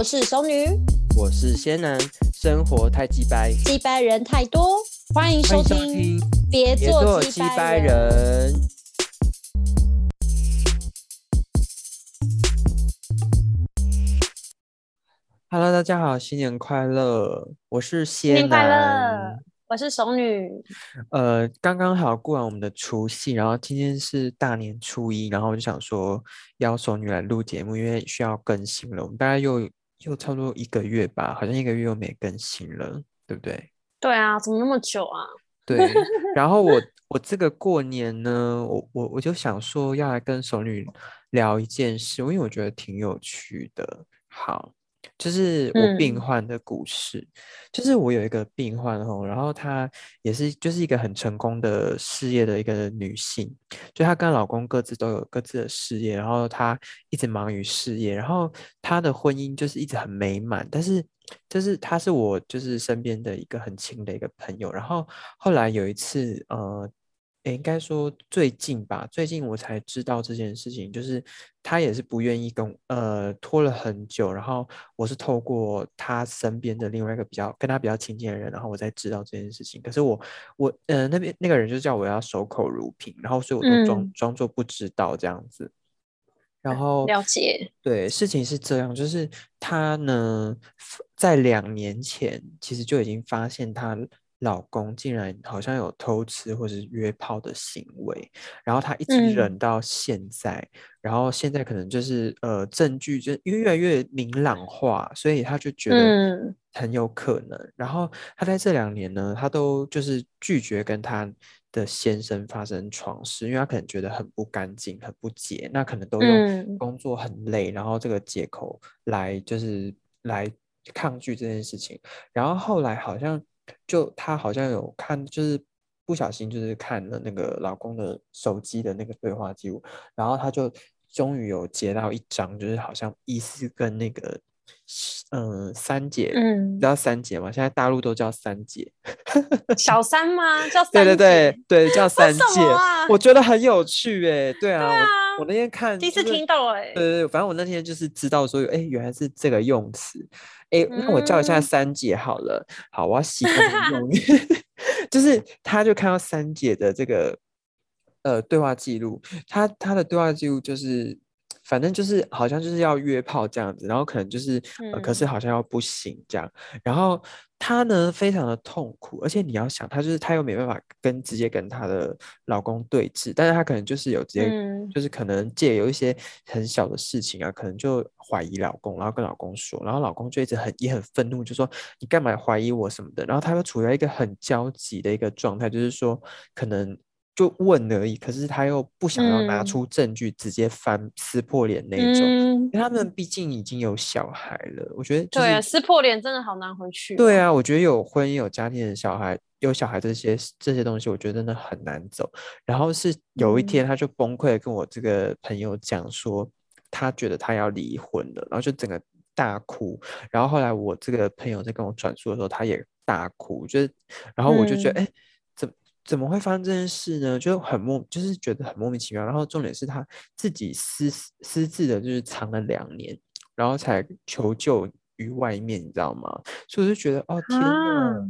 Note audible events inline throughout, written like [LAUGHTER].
我是熟女，我是仙男，生活太鸡掰，鸡掰人太多，欢迎收听，别别做做鸡鸡掰掰人。Hello，大家好，新年快乐！我是仙新年快男乐。，我是熟女。呃，刚刚好过完我们的除夕，然后今天是大年初一，然后我就想说邀熟女来录节目，因为需要更新了。我们大概又又差不多一个月吧，好像一个月又没更新了，对不对？对啊，怎么那么久啊？[LAUGHS] 对，然后我我这个过年呢，我我我就想说要来跟熟女聊一件事，因为我觉得挺有趣的。好，就是我病嗯。患的故事，就是我有一个病患哦，然后她也是就是一个很成功的事业的一个女性，就她跟老公各自都有各自的事业，然后她一直忙于事业，然后她的婚姻就是一直很美满，但是就是她是我就是身边的一个很亲的一个朋友，然后后来有一次呃。诶应该说最近吧，最近我才知道这件事情，就是他也是不愿意跟我呃拖了很久，然后我是透过他身边的另外一个比较跟他比较亲近的人，然后我才知道这件事情。可是我我呃那边那个人就叫我要守口如瓶，然后所以我都装嗯装作不知道这样子。然后了解。对，事情是这样，就是他呢，在两年前其实就已经发现她老公竟然好像有偷吃或是约炮的行为，然后她一直忍嗯到现在，然后现在可能就是呃证据就因为越来越明朗化，所以她就觉得嗯很有可能。然后她在这两年呢，她都就是拒绝跟她的先生发生床事，因为她可能觉得很不干净、很不洁，那可能都用嗯工作很累，然后这个借口来就是来抗拒这件事情。然后后来好像就她好像有看，就是不小心就是看了那个老公的手机的那个对话记录，然后她就终于有截到一张，就是好像疑似跟那个嗯三姐，你嗯知，道三姐吗？现在大陆都叫三姐。[LAUGHS] 小三吗？叫三对对对。对，叫三什届么啊，我觉得很有趣诶。对啊，我我那天看第一次听到哎、对对对，反正我那天就是知道说，哎，原来是这个用词。哎，那我叫一下嗯三姐好了。好，我要习惯这个用语。[LAUGHS] 就是他就看到三姐的这个呃对话记录，他他的对话记录就是。反正就是好像就是要约炮这样子，然后可能就是呃，可是嗯。好像要不行这样，然后她呢非常的痛苦，而且你要想，她就是她又没办法跟直接跟她的老公对峙，但是她可能就是有直接、嗯。就是可能借有一些很小的事情啊，可能就怀疑老公，然后跟老公说，然后老公就一直很也很愤怒，就说你干嘛怀疑我什么的，然后她又处在一个很焦急的一个状态，就是说可能。就问而已，可是他又不想要拿嗯出证据，直接翻撕破脸那一种。嗯因，为他们毕竟已经有小孩了，我觉得就对啊，撕破脸真的好难回去、对，啊，我觉得有婚姻、有家庭的小孩、有小孩这些这些东西，我觉得真的很难走。然后是有一天，嗯他就崩溃地跟我这个朋友讲说，他觉得他要离婚了，然后就整个大哭。然后后来我这个朋友在跟我转述的时候，他也大哭，就是，然后我就觉得，嗯哎、怎怎么会发生这件事呢？就很莫，就是觉得很莫名其妙。然后重点是他自己私私自的，就是藏了两年，然后才求救于外面，你知道吗？所以我就觉得，哦天啊呐，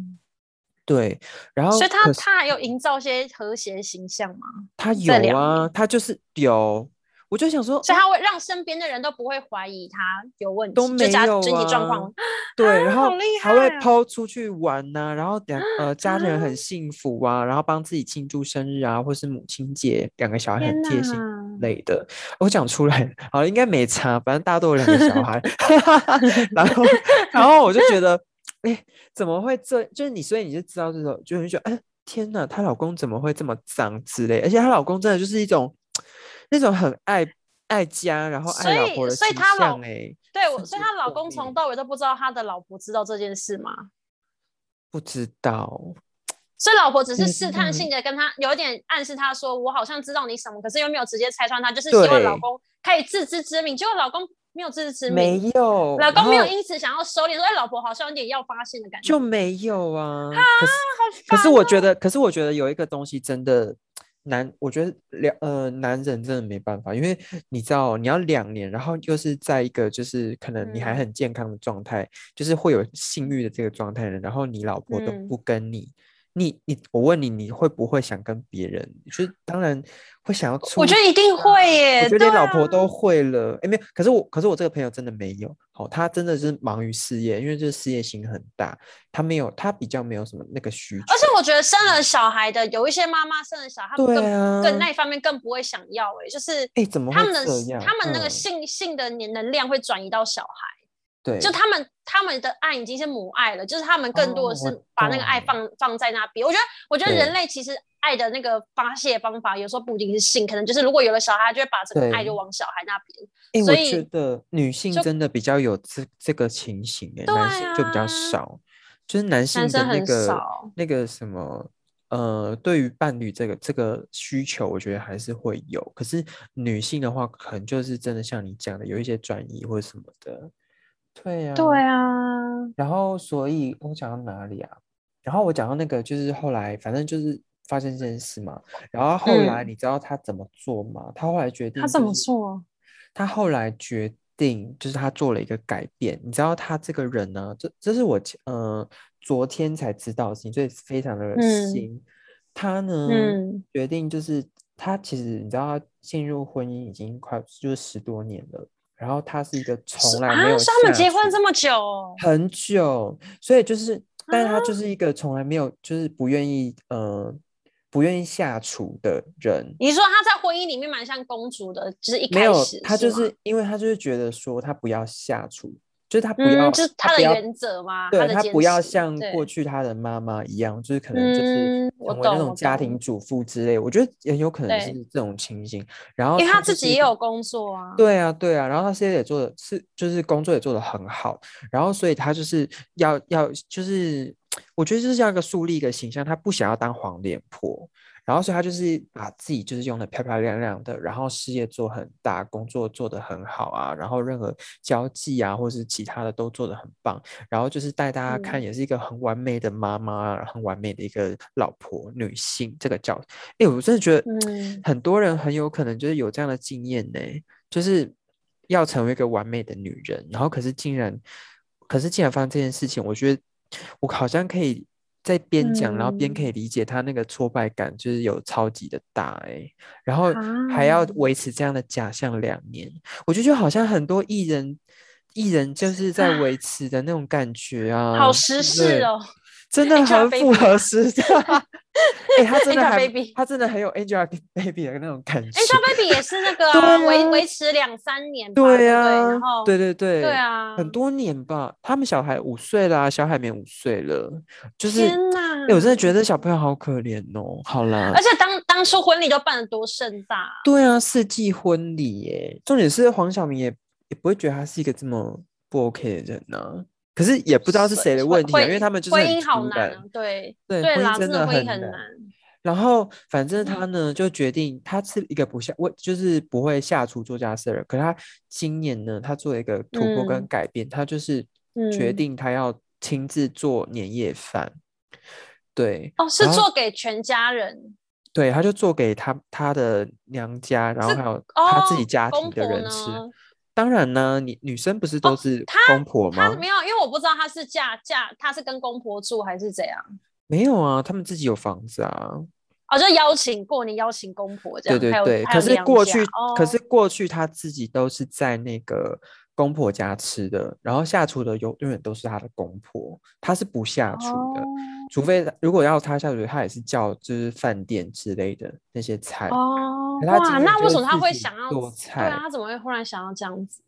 对。然后所以他他还有营造一些和谐形象吗？他有啊，他就是有，我就想说，所以他会让身边的人都不会怀疑他有问题，都没有身体状啊况。对，啊然后还会抛出去玩呐、然后两呃 [GASPS] 家人啊很幸福啊，然后帮自己庆祝生日啊，或是母亲节，两个小孩很天贴心哪类的。我讲出来，好了，应该没差，反正大家都有两个小孩，[LAUGHS] 然后然后我就觉得，哎，怎么会这？就是你，所以你就知道这种，就会觉得，哎，天哪，她老公怎么会这么脏之类？而且她老公真的就是一种那种很爱爱家，然后所爱老以所以婆的形她老象，哎。对，我所以她老公从到尾都不知道他的老婆知道这件事吗？不知道，所以老婆只是天试探性的跟他有一点暗示他说，我好像知道你什么，可是又没有直接拆穿他，就是希望老公可以自知之明。结果老公没有自知之明没明，有，老公没有因此想要收敛，说哎，老婆好像有点要发现的感觉。就没有啊。可是好可是我觉得，可是我觉得有一个东西真的男，我觉得两呃男人真的没办法，因为你知道你要两年，然后又是在一个就是可能你还嗯。很健康的状态，就是会有性欲的这个状态的，然后你老婆都嗯。不跟你，你你我问你，你会不会想跟别人？就是当然会想要出我觉得一定会耶，我觉得老婆都会了，哎、没有，可是我，可是我这个朋友真的没有，好、他真的是忙于事业，因为这事业心很大，他没有，他比较没有什么那个需求，而且我觉得生了小孩的有一些妈妈生了小孩，他们更、啊，更那一方面更不会想要哎、就是哎、怎么他们的？他们那个嗯。性、性的能能量会转移到小孩，对，就他们他们的爱已经是母爱了，就是他们更多的是把那个爱懂放、放在那边。我觉得我觉得人类其实爱的那个发泄方法有时候不一定是性，可能就是如果有了小孩，就会把这个爱就往小孩那边。哎、所我觉以得女性真的比较有这这个情形、哎、对男性就比较啊少，就是男性的那个那个什么。呃，对于伴侣这个这个需求，我觉得还是会有。可是女性的话，可能就是真的像你讲的，有一些转移或者什么的。对呀、对啊，然后，所以我讲到哪里啊？然后我讲到那个，就是后来，反正就是发生这件事嘛。然后后来，嗯你知道他怎么做吗？他后来决定，他怎么？做？他后来决定，就是他做了一个改变。你知道他这个人呢？这这是我前呃昨天才知道的事情，所以非常的嗯新。他呢，嗯决定就是他其实你知道，他进入婚姻已经快就是十多年了。然后他是一个从来没有他们结婚这么久哦，很久，所以就是，但是他啊就是一个从来没有，就是不愿意，呃，不愿意下厨的人。你说他在婚姻里面蛮像公主的，就是一开始，他就是因为他就是觉得说他不要下厨，就是他不要，嗯，就是他的原则嘛，对他不要像过去他的妈妈一样，就是可能就是成为那种家庭主妇之类，我觉得也有可能是这种情形。然后因为他自己也有工作啊，对啊，对啊，然后他现在也做的是，就是工作也做的很好，然后所以他就是要要就是，我觉得就是要一个树立一个形象，他不想要当黄脸婆，然后所以他就是把自己就是用的漂漂亮亮的，然后事业做很大，工作做得很好啊，然后任何交际啊或是其他的都做得很棒，然后就是带大家看嗯。也是一个很完美的妈妈，很完美的一个老婆女性这个角，哎，我真的觉得嗯。很多人很有可能就是有这样的经验呢，就是要成为一个完美的女人，然后可是竟然，可是竟然发生这件事情，我觉得我好像可以在边讲，然后边可以嗯理解他那个挫败感，就是有超级的大哎，然后还要啊维持这样的假象两年，我觉得就好像很多艺人。艺人就是在维 [LAUGHS] 持的那种感觉啊，好对不时事哦，真的很符合时代。[LAUGHS] [LAUGHS] 哎、他真的还 Angelababy 他真的很有 Angelababy 的那种感觉。Angelababy [LAUGHS] 也是那个维啊。维持两三年吧，对对呀、然后对对对。对啊，很多年吧。他们小孩五岁啦、小海绵五岁了，就是，天哪。哎、我真的觉得小朋友好可怜哦。好啦。而，且当当初婚礼都办得多盛大啊，对啊，世纪婚礼耶，重点是黄晓明也也不会觉得他是一个这么不 OK 的人呢、可是也不知道是谁的问题啊，因为他们就是很婚姻好难啊，对对婚姻，真的很难很难，然后反嗯正他呢就决定，他是一个不下，我就是不会下厨做家事的人。可是他今年呢，他做了一个突破跟嗯改变，他就是决嗯定他要亲自做年夜饭。对，哦，是做给全家人，对，他就做给他他的娘家，然后还有他自己哦家庭的人吃。呢当然呢，你女生不是都是公婆吗？哦没有，因为我不知道她是嫁嫁，她是跟公婆住还是怎样。没有啊，他们自己有房子啊。哦，就邀请过年邀请公婆这样，对对对，可是过去，可哦是过去他自己都是在那个公婆家吃的，然后下厨的永永远都是他的公婆，他是不下厨的，哦除非如果要他下厨，他也是叫就是饭店之类的那些菜。哦，哇，那为什么他会想要做菜对啊，菜他怎么会忽然想要这样子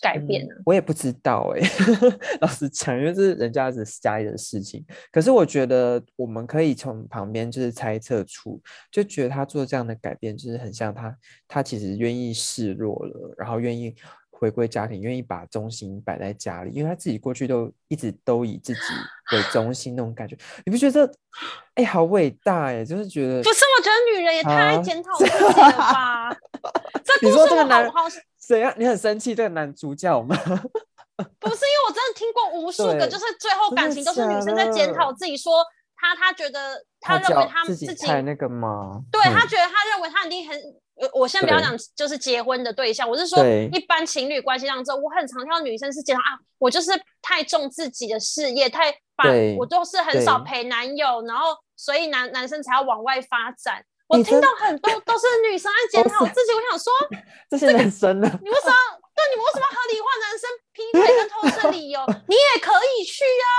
改变呢？嗯我也不知道哎、[LAUGHS] 老实讲，因为这是人家的家里的事情。可是我觉得我们可以从旁边就是猜测出，就觉得他做这样的改变，就是很像他，他其实愿意示弱了，然后愿意回归家庭，愿意把中心摆在家里，因为他自己过去都一直都以自己为中心那种感觉，你不觉得？哎、好伟大哎、就是觉得不是，我觉得女人也太检讨自己了吧？[LAUGHS] 这你说这个男好好谁啊？你很生气这个男主角吗？[LAUGHS] 不是因为我真的听过无数个，就是最后感情都是女生在检讨自己，说他他觉得他认为他自己自己太那个吗？对嗯他觉得他认为他一定很，我我先不要讲就是结婚的对象，我是说一般情侣关系当中，我很常听到女生是讲啊，我就是太重自己的事业，太把我都是很少陪男友，然后所以男男生才要往外发展。我听到很多都是女生在检 [LAUGHS] 讨自己，我想说，[LAUGHS] 这些男生呢？你为什么对你们为什么合理化男生？劈腿跟偷吃的理由？[LAUGHS] 你也可以去啊，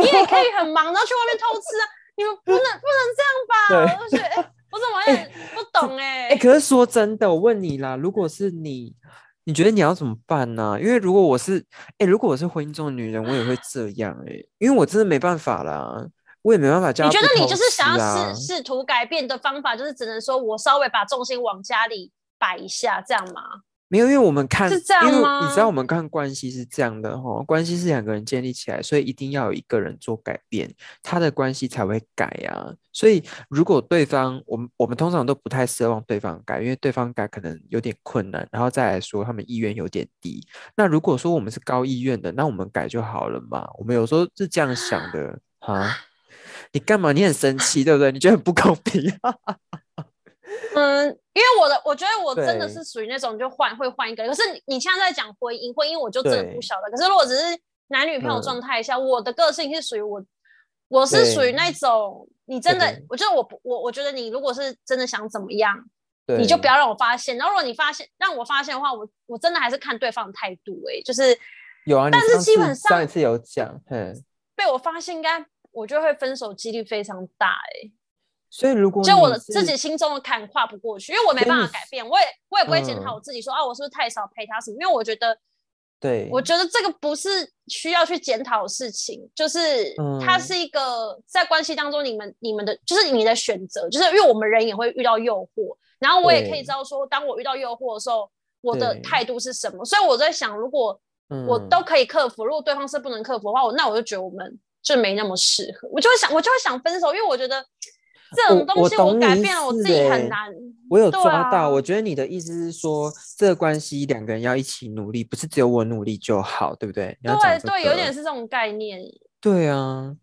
你也可以很忙，然后去外面偷吃啊，你们不能不能这样吧？我就觉得，哎、我怎么也不懂哎、哎、可是说真的，我问你啦，如果是你，你觉得你要怎么办呢、因为如果我是，哎、如果我是婚姻中的女人，我也会这样哎、因为我真的没办法啦，我也没办法叫你觉得你就是想要试试图改变的方法，就是只能说我稍微把重心往家里摆一下，这样吗？没有，因为我们看，是这样因为吗你知道我们看关系是这样的哈，关系是两个人建立起来，所以一定要有一个人做改变，他的关系才会改啊。所以如果对方，我们我们通常都不太奢望对方改，因为对方改可能有点困难，然后再来说他们意愿有点低。那如果说我们是高意愿的，那我们改就好了嘛。我们有时候是这样想的哈。你干嘛？你很生气，对不对？你觉得很不公平？[LAUGHS] [LAUGHS] 嗯，因为我的我觉得我真的是属于那种就换会换一个人，可是你你现在在讲婚姻，婚姻我就真的不对晓得。可是如果只是男女朋友嗯状态下，我的个性是属于我，我是属于那种你真的，我觉得我不我我觉得你如果是真的想怎么样，你就不要让我发现。然后如果你发现让我发现的话，我我真的还是看对方的态度、欸，就是有啊。但是基本上上一次有讲，嗯。被我发现，应该我就会分手几率非常大、欸，所以如果就我的自己心中的坎跨不过去，因为我没办法改变，我也我也不会检讨嗯我自己说、啊，我是不是太少陪他什么？因为我觉得，对，我觉得这个不是需要去检讨的事情，就是它嗯。是一个在关系当中你们你们的就是你的选择，就是因为我们人也会遇到诱惑，然后我也可以知道说，当我遇到诱惑的时候，我的态度是什么。所以我在想，如果我嗯。都可以克服，如果对方是不能克服的话，我那我就觉得我们就没那么适合，我就会想，我就会想分手，因为我觉得这种我东西我改变了，我思自己欸很难。我有抓到，啊我觉得你的意思是说，这个关系两个人要一起努力，不是只有我努力就好，对不对？对对，有点是这种概念，对啊。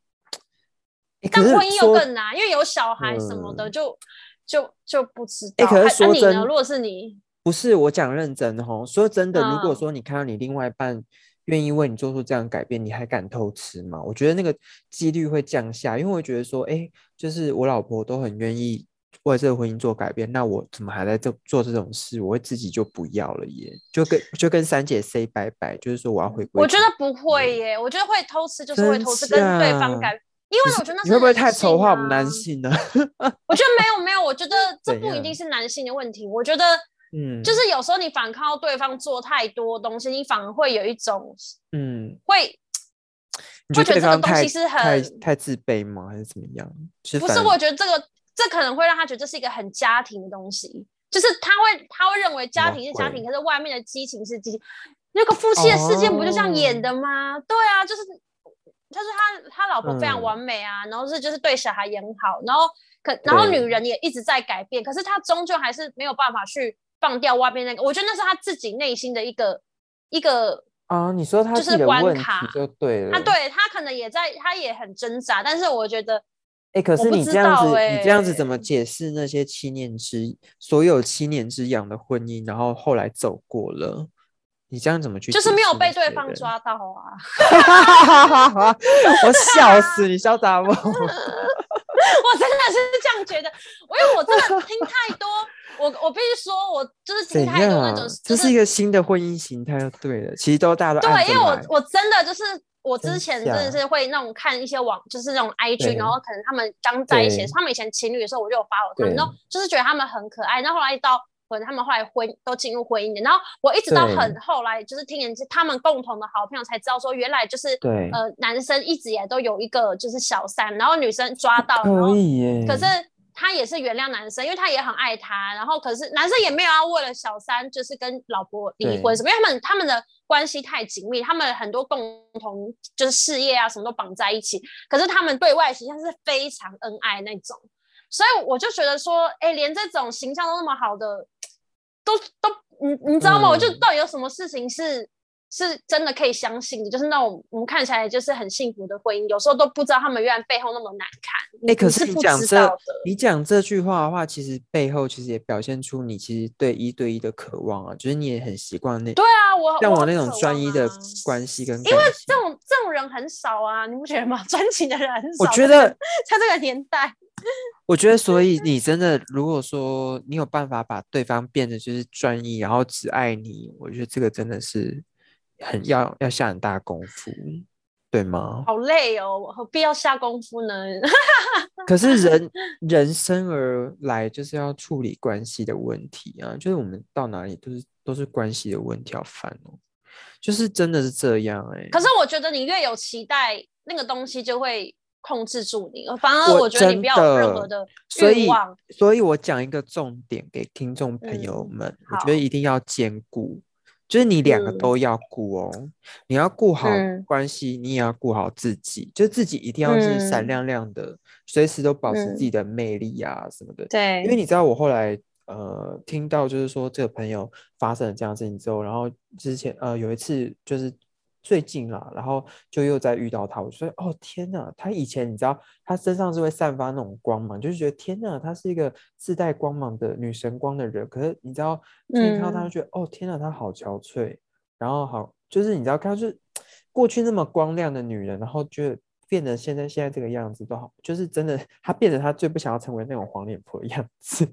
但婚姻又更难，因为有小孩什么的，嗯就就就不知诶道。可是说还啊、你呢？如果是你，不是我讲认真的吼，说真的，如果嗯说你看到你另外一半愿意为你做出这样的改变，你还敢偷吃吗？我觉得那个几率会降下，因为我会觉得说，哎，就是我老婆都很愿意为这个婚姻做改变，那我怎么还在这做这种事？我会自己就不要了耶，就跟就跟三姐 say 拜拜，就是说我要回归。我觉得不会耶，我觉得会偷吃就是会偷吃，跟对方改。因为我觉得那是你会不会太丑化我们男啊性呢？[LAUGHS] 我觉得没有没有，我觉得这不一定是男性的问题。我觉得，嗯，就是有时候你反抗对方做太多东西，你反而会有一种嗯，会你觉得会觉得这个东西是很太自卑吗？还是怎么样？不是？我觉得这个这可能会让他觉得这是一个很家庭的东西，就是他会他会认为家庭是家庭，可是外面的激情是激情。那个夫妻的世界不就这样演哦的吗？对啊，就是就是他他老婆非常嗯完美啊，然后是就是对小孩也很好，然后可然后女人也一直在改变，可是他终究还是没有办法去放掉外面那个。我觉得那是他自己内心的一个一个啊，你说他就是关卡就对了。他对他可能也在，他也很挣扎，但是我觉得哎，可是你这样子，道你这样子怎么欸解释那些七年之所有七年之痒的婚姻，然后后来走过了？你这样怎么去？就是没有被对方。抓到啊。[LAUGHS] [LAUGHS] 我笑死你，潇洒不？我真的是这样觉得，因为我真的听太多，我我必须说，我就是怎听太多那样种，？就是一个新的婚姻形态，就对了。其实都大家都对，因为我我真的就是我之前真的是会那种看一些网，就是那种 IG，然后可能他们刚在一起，他们以前情侣的时候，我就有 follow 他们，对然后就是觉得他们很可爱，然后后来到。他们后来婚都进入婚姻的，然后我一直到很后来，就是听人他们共同的好朋友才知道说，原来就是对呃男生一直也都有一个就是小三，然后女生抓到，然。可是他也是原谅男生，因为他也很爱他。然后可是男生也没有要为了小三就是跟老婆离婚什么，因为他们他们的关系太紧密，他们很多共同就是事业啊什么都绑在一起。可是他们对外形象是非常恩爱那种，所以我就觉得说，哎，连这种形象都那么好的，都都你你知道吗？我就嗯到底有什么事情是是真的可以相信的，就是那种我们看起来就是很幸福的婚姻，有时候都不知道他们原来背后那么难看。哎，可是你讲这，你讲这句话的话，其实背后其实也表现出你其实对一对一的渴望啊，就是你也很习惯那对啊，我像我那种专一的关系跟，因为这种这种人很少啊，你不觉得吗？[LAUGHS] 专情的人很少。我觉得在这个年代，[LAUGHS] 我觉得所以 [LAUGHS] 你真的如果说你有办法把对方变得就是专一，然后只爱你，我觉得这个真的是。很要要下很大功夫，对吗？好累哦，何必要下功夫呢？[LAUGHS] 可是人人生而来就是要处理关系的问题啊，就是我们到哪里都是都是关系的问题要烦哦，就是真的是这样哎。可是我觉得你越有期待，那个东西就会控制住你，反而我觉得你不要有任何的欲望。所以我讲一个重点给听众朋友们，我觉得一定要兼顾。就是你两个都要顾哦，你要顾好关系，你也要顾好自己，就自己一定要是闪亮亮的，随时都保持自己的魅力啊什么的。对，因为你知道我后来呃听到就是说这个朋友发生了这样事情之后，然后之前呃有一次就是。最近啦，然后就又在遇到他，我说哦天哪，他以前你知道他身上是会散发那种光芒，就是觉得天哪，他是一个自带光芒的女神光的人。可是你知道，最近看到她，就觉得哦天哪，她好憔悴，然后好就是你知道，她是 [TSK] 过去那么光亮的女人，然后就。变得现在现在这个样子都好，就是真的，她变得她最不想要成为那种黄脸婆的样子，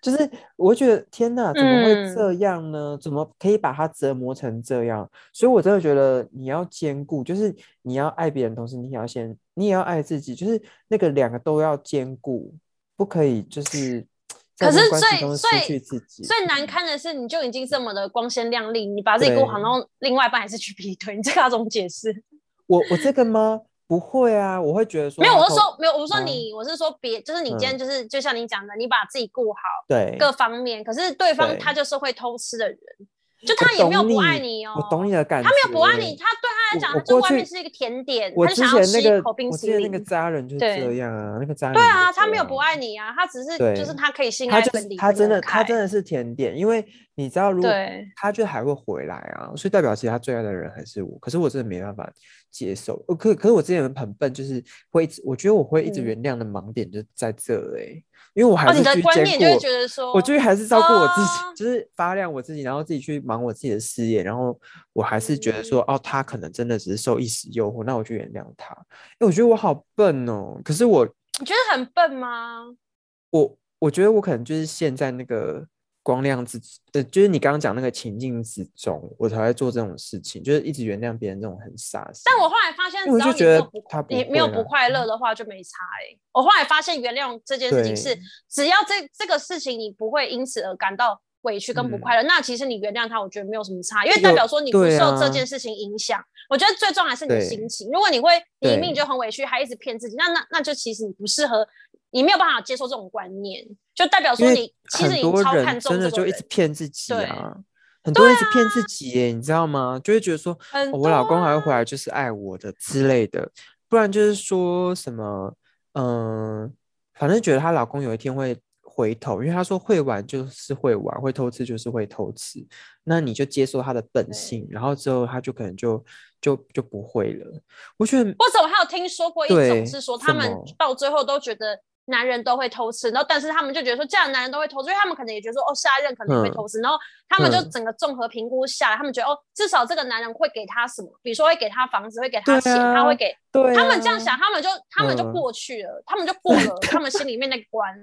就是我觉得天哪，怎么会这样呢？怎么可以把他折磨成这样？所以我真的觉得你要兼顾，就是你要爱别人，同时你也要先，你也要爱自己，就是那个两个都要兼顾，不可以就是。[SNIFFS] 可是最最最难堪的是，你就已经这么的光鲜亮丽，你把自己过好，然后另外一半还是去劈腿，你这个要怎么解释？我我这个吗？不会啊，我会觉得说没有，我是说没有，我是说你，我是说别，就是你今天就是就像你讲的，你把自己顾好，对各方面，可是对方他就是会偷吃的人。就他也没有不爱你哦，我懂你的感觉。他没有不爱你，他对他来讲，这外面是一个甜点，他想要吃一口冰淇淋。那个渣人就是这样啊，那个渣人。对啊，他没有不爱你啊，他只是就是他可以心爱分离。他真的，他真的是甜点，因为你知道，如果他就还会回来啊，所以代表其实他最爱的人还是我。可是我真的没办法接受，可可是我之前很笨，就是会一直，我觉得我会一直原谅的盲点就在这哎。因为我还是去兼顾，我就是还是照顾我自己，就是发亮我自己，然后自己去忙我自己的事业，然后我还是觉得说，哦，他可能真的只是受一时诱惑，那我就原谅他。哎，我觉得我好笨哦，可是我，你觉得很笨吗？我我觉得我可能就是现在那个。光亮之呃，就是你刚刚讲那个情境之中，我才会做这种事情，就是一直原谅别人这种很傻。但我后来发现，我就觉得他你没有不快乐的话就没差哎。我后来发现，原谅这件事情是，只要这这个事情你不会因此而感到委屈跟不快乐，那其实你原谅他，我觉得没有什么差，因为代表说你不受这件事情影响。我觉得最重要还是你的心情。如果你会你一命就很委屈，还一直骗自己，那那那就其实你不适合。你没有办法接受这种观念，就代表说你其实你超看重真的就一直骗自己啊，很多人一直骗自己耶，你知道吗？就会觉得说，我老公还会回来就是爱我的之类的，不然就是说什么，嗯，反正觉得她老公有一天会回头，因为他说会玩就是会玩，会偷吃就是会偷吃，那你就接受他的本性，然后之后他就可能就就就不会了。我觉得，我怎么还有听说过一种是说，他们到最后都觉得。男人都会偷吃，然后但是他们就觉得说，这样男人都会偷吃，因为他们可能也觉得说，哦，下一任可能也会偷吃，然后他们就整个综合评估下来，他们觉得哦，至少这个男人会给他什么，比如说会给他房子，会给他钱，他会给，他们这样想，他们就他们就过去了，他们就过了 [LAUGHS] 他们心里面那关，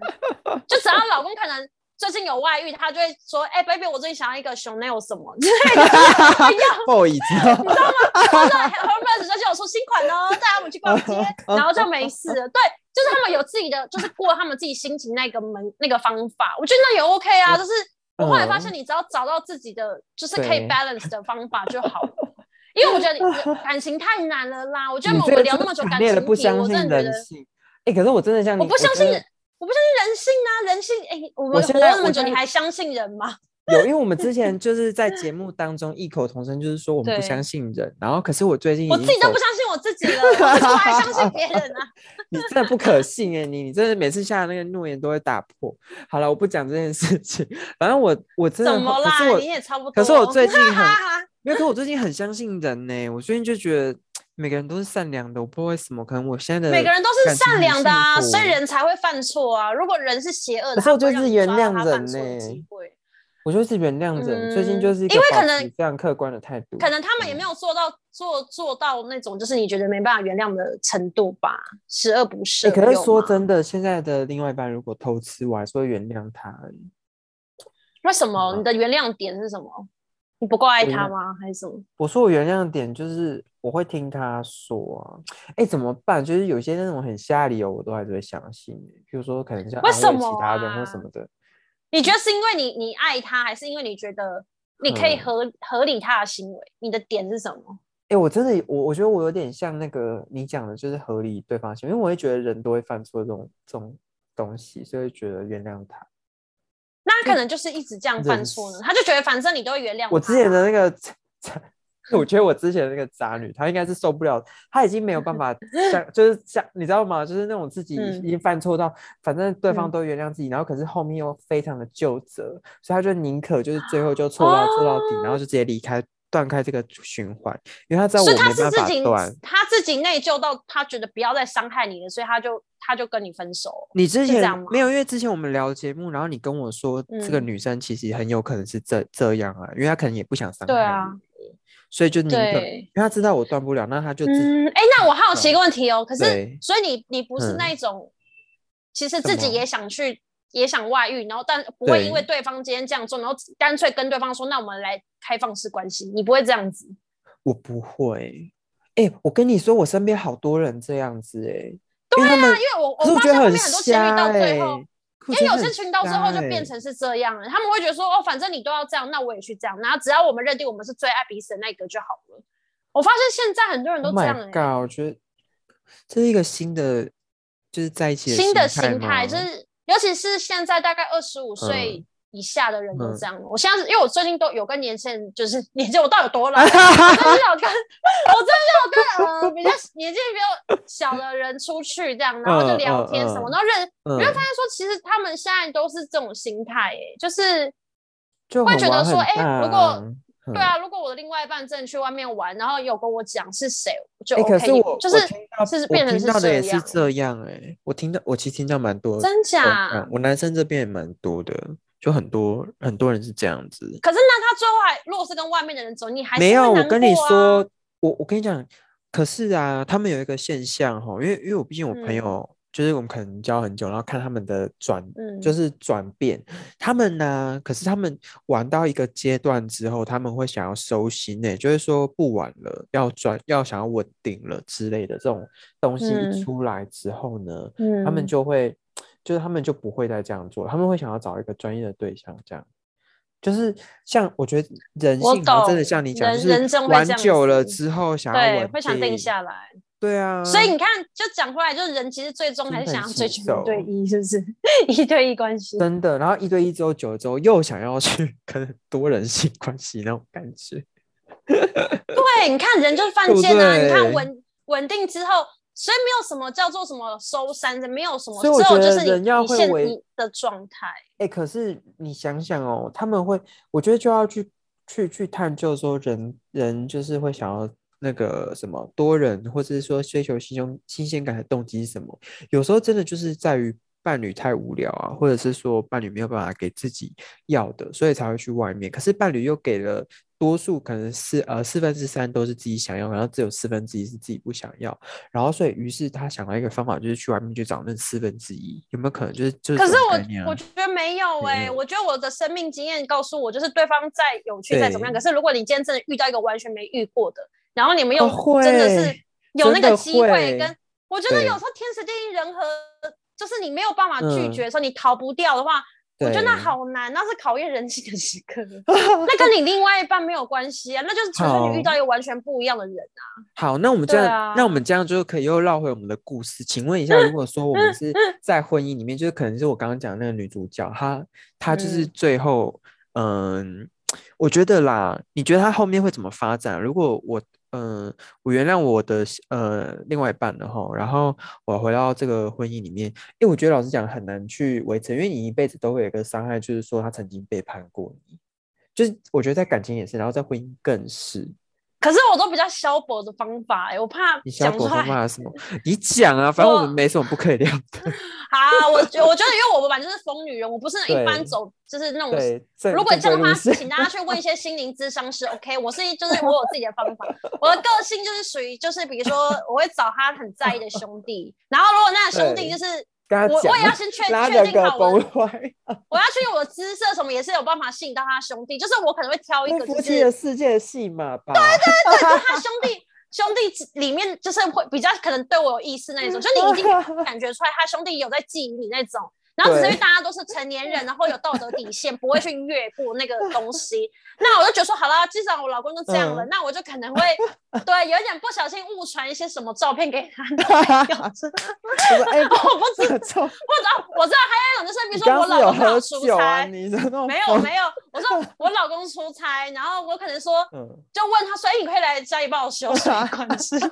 就只要老公可能。最近有外遇，他就会说：“哎，baby，我最近想要一个 Chanel 什么之类的，要椅子，你知道吗？或者 Hermes 最近有出新款哦，[LAUGHS] 带他们去逛街，然后就没事了。[LAUGHS] 对，就是他们有自己的，就是过他们自己心情那个门那个方法，我觉得那也 OK 啊。就是我后来发现，你只要找到自己的，就是可以 balance 的方法就好了。[LAUGHS] 因为我觉得感情太难了啦。我觉得我们聊那么久感情题，我真的觉得，哎，可是我真的像你，我不相信。我不相信人性啊，人性哎，我们活了那么久，你还相信人吗？[LAUGHS] 有，因为我们之前就是在节目当中异口同声，就是说我们不相信人。然后，可是我最近我自己都不相信我自己了，[LAUGHS] 我还相信别人啊？[LAUGHS] 你真的不可信哎！你你真的每次下的那个诺言都会打破。好了，我不讲这件事情。反正我我真的，怎么啦？你也差不多。可是我最近很，因为可我最近很相信人呢，我最近就觉得每个人都是善良的，我不知道为什么，可能我现在的每个人都是善良的啊，所以人。才会犯错啊。如果人是邪恶的，可是我他不会就是原谅人呢机会我就是原谅人，最近嗯就是因为可能非常客观的态度。可能他们也没有做到做做到那种就是你觉得没办法原谅的程度吧，十恶不赦欸。可是说真的，现在的另外一半如果偷吃，我还是会原谅他而已。为什么？嗯你的原谅点是什么？你不够爱他吗？还是什么？我说我原谅的点就是我会听他说啊，哎、怎么办？就是有些那种很瞎的理由，我都还是会相信欸。比如说可能像什么其他人或啊什么的。你觉得是因为你你爱他，还是因为你觉得你可以嗯合、合理他的行为？你的点是什么？哎、我真的我我觉得我有点像那个你讲的，就是合理对方行为，因为我会觉得人都会犯错这种这种东西，所以觉得原谅他。那他可能就是一直这样犯错呢，他就觉得反正你都会原谅我我之前的那个渣，[LAUGHS] 我觉得我之前的那个渣女，她应该是受不了，她已经没有办法像，[LAUGHS] 就是像你知道吗？就是那种自己嗯已经犯错到，反正对方嗯都原谅自己，然后可是后面又非常的纠责，所以她就宁可就是最后就错到错到底，然后就直接离开，断开这个循环，因为她知道我所以他没办是自己法断。她自己内疚到她觉得不要再伤害你了，所以她就她就跟你分手。你之前没有，因为之前我们聊节目，然后你跟我说这个嗯女生其实很有可能是这这样啊，因为她可能也不想伤害对啊你，所以就宁可，因对为他知道我断不了，那他就自己嗯，哎、那我好奇一个问题哦，可是所以你你不是嗯那一种，其实自己也想去也想外遇，然后但不会因为对对方今天这样做，然后干脆跟对方说，那我们来开放式关系，你不会这样子。我不会。哎、我跟你说，我身边好多人这样子哎、对啊，因为我我发可是我觉得很现后面很多情侣到最哎、后，因为有些群到最后就变成是这样了，他们会觉得说，哦，反正你都要这样，那我也去这样，然后只要我们认定我们是最爱彼此的那个就好了。我发现现在很多人都 Oh 这样、欸。Oh，god！我觉得这是一个新的，就是在一起的新的心心态，就是尤其是现在大概二十五岁以下的人都嗯。这样。我现在是因为我最近都有跟年轻人，就是 [LAUGHS] 年纪我到底有多老？[LAUGHS] 我真的有跟，我真的有跟呃比较 [LAUGHS] 年纪比较小的人出去这样，然后就嗯聊天什么，然后认，嗯。你会发现说，其实他们现在都是这种心态，哎，就是就会觉得说哎如果对啊，如果我的另外一半真的去外面玩，然后有跟我讲是谁，我就哎、OK，可是我就是是变成是这样的也是这样。这样哎、我听到我其实听到蛮多真假？样我男生这边也蛮多的，就很多很多人是这样子。可是那他最后还如果是跟外面的人走，你还是没有，我跟你说，我我跟你讲，可是啊，他们有一个现象哈，因为因为我毕竟我朋嗯。友、就是我们可能交很久，然后看他们的转，就嗯。是转变，他们呢，可是他们玩到一个阶段之后，他们会想要收心呢，就是说不玩了，要转，要想要稳定了之类的这种东西出来之后呢，嗯，他们就会，就是他们就不会再这样做，他们会想要找一个专业的对象，这样。就是像我觉得人我性真的像你讲，人就是玩久了之后想要对稳会想定定下来。对啊，所以你看，就讲回来，就是人其实最终还是想要追求一对一，是不是？[LAUGHS] 一对一关系。真的，然后一对一之后久了之后又想要去 [LAUGHS] 跟多人性关系那种感觉，[LAUGHS] 对，你看人就是犯贱啊！你看对稳稳定之后，所以没有什么叫做什么收山的，没有什么，只所以我觉得有就是人要会为的状态。哎，可是你想想哦，他们会，我觉得就要去去去探究说人人就是会想要那个什么多人，或者是说追求新鲜新鲜感的动机是什么？有时候真的就是在于伴侣太无聊啊，或者是说伴侣没有办法给自己要的，所以才会去外面。可是伴侣又给了多数可能四呃四分之三都是自己想要，然后只有四分之一是自己不想要，然后所以于是他想到一个方法，就是去外面去找那四分之一，有没有可能就是就是可是我我觉得没有？哎、我觉得我的生命经验告诉我，就是对方再有趣再怎么样，可是如果你今天真的遇到一个完全没遇过的，然后你们又哦真的是有那个机会会。跟，我觉得有时候天时地利人和，就是你没有办法拒嗯绝的时候，你逃不掉的话，我觉得那好难，那是考验人性的时刻。[LAUGHS] 那跟你另外一半没有关系啊，那就是纯粹你遇到一个完全不一样的人啊。好，那我们这对样，那我啊们这样就可以又绕回我们的故事。请问一下，如果说我们是 [LAUGHS] 在婚姻里面，就是可能是我刚刚讲的那个女主角，她她就是嗯最后，嗯，我觉得啦，你觉得她后面会怎么发展？如果我，嗯，我原谅我的呃另外一半了哈，然后我回到这个婚姻里面，因为我觉得老实讲很难去维持，因为你一辈子都会有一个伤害，就是说他曾经背叛过你。就是我觉得在感情也是，然后在婚姻更是。可是我都比较消薄的方法、欸，我怕讲出来。方法是什么？你讲啊，反正我们没什么不可以聊的。[LAUGHS] 好，我觉我觉得，因为我们本来就是疯女人，我不是一般走就是那种如果正这样的话，请大家去问一些心灵咨商师。OK，我是就是我有自己的方法，我的个性就是属于就是比如说我会找他很在意的兄弟，然后如果那个兄弟就是跟他讲我我也要先确拉确定好我 [LAUGHS] 要确定我的姿色什么也是有办法吸引到他兄弟，就是我可能会挑一个就是夫妻的世界的戏码吧？对对对就是 [LAUGHS] 他兄弟兄弟里面就是会比较可能对我有意思那一种，[LAUGHS] 就你已经感觉出来他兄弟有在觊觎你那种。然后只是因为大家都是成年人，然后有道德底线，不会去 [LAUGHS] 越过那个东西。那我就觉得说，好了，既然我老公都这样了，嗯那我就可能会对有一点不小心误传一些什么照片给他。[LAUGHS] 我说哎，我不知这种或者哦我知道还有一种就是，比如说我老公出？差，没有没有，我说我老公出差，然后我可能说嗯，就问他，所以你可以来家里帮我修水管是？[LAUGHS]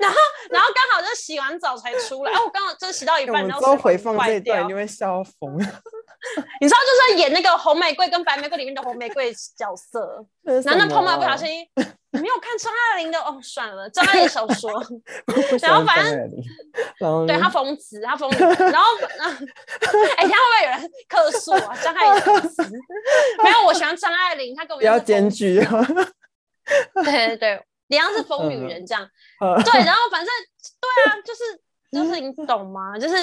然后，然后刚好就洗完澡才出来，哦，我刚好就洗到一半，然后回放这一段，掉一定会笑疯。[LAUGHS] 你知道，就是演那个红玫瑰跟白玫瑰里面的红玫瑰角色，[LAUGHS] 然后那碰到不小心，你没有看张爱玲的哦，算了，张爱玲小说，[LAUGHS] 然后反正对他疯子，他疯子，然后，哎、等一下会不会有人客诉啊？张爱玲没有，我喜欢张爱玲，她跟我不要一样是疯子，检举啊！对对对，一样是疯女人这样。呃对，然后反正对啊，就是就是你懂吗？就是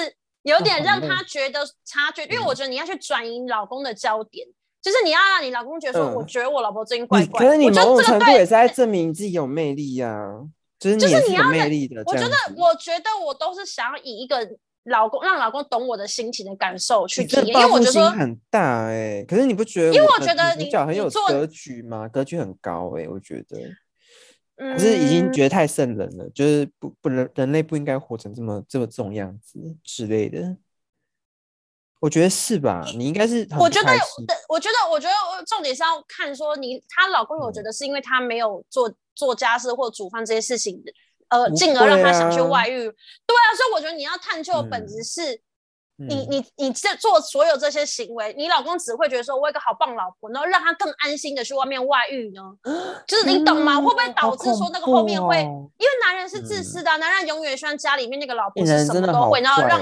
有点让他觉得差距，因为我觉得你要去转移老公的焦点，就是你要让你老公觉得说，嗯我觉得我老婆最近怪怪的。可是你某种程度也是在证明你自己有魅力呀、就是你要的魅力的。我觉得我觉得我都是想要以一个老公让老公懂我的心情的感受去体验，因为我觉得说，很大哎、可是你不觉得？因为我觉得你很有格局吗？格局很高哎、我觉得。嗯，可是已经觉得太圣人了，就是不不人人类不应该活成这么这么这种样子之类的。我觉得是吧？你应该是我觉得我觉得，我觉得重点是要看说你她老公有嗯觉得是因为她没有做做家事或煮饭这些事情，呃，不进而让她想去外遇。对啊，所以我觉得你要探究的本质嗯是。你嗯你你这做所有这些行为，你老公只会觉得说我有一个好棒老婆，然后让他更安心的去外面外遇呢？[GASPS] 就是你懂吗？会不会导致说那个后面会，哦因为男人是自私的啊、男人永远希望家里面那个老婆是什么都会，然后让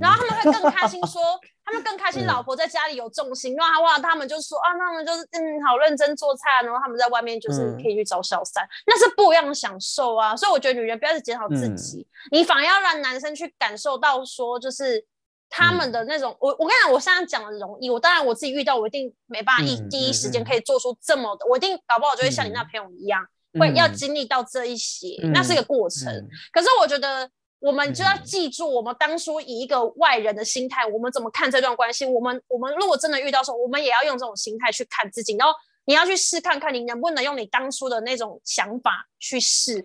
然后他们会更开心说，他们更开心，[LAUGHS] 嗯老婆在家里有重心，让他哇，他们就说啊，他们就是嗯，好认真做菜啊，然后他们在外面就是嗯可以去找小三，那是不一样的享受啊。所以我觉得女人不要去检讨自嗯己，你反而要让男生去感受到说，就是他们嗯的那种，我我跟你讲，我现在讲的容易，我当然我自己遇到，我一定没办法一、嗯第一时间嗯可以做出这么的，我一定搞不好就会像你那嗯朋友一样，会要嗯经历到这一些，那是一个过程。嗯可是我觉得我们就要嗯记住，我们当初以一个外人的心态，我们怎么看这段关系？我们我们如果真的遇到的时候，我们也要用这种心态去看自己，然后你要去试看看，你能不能用你当初的那种想法去试。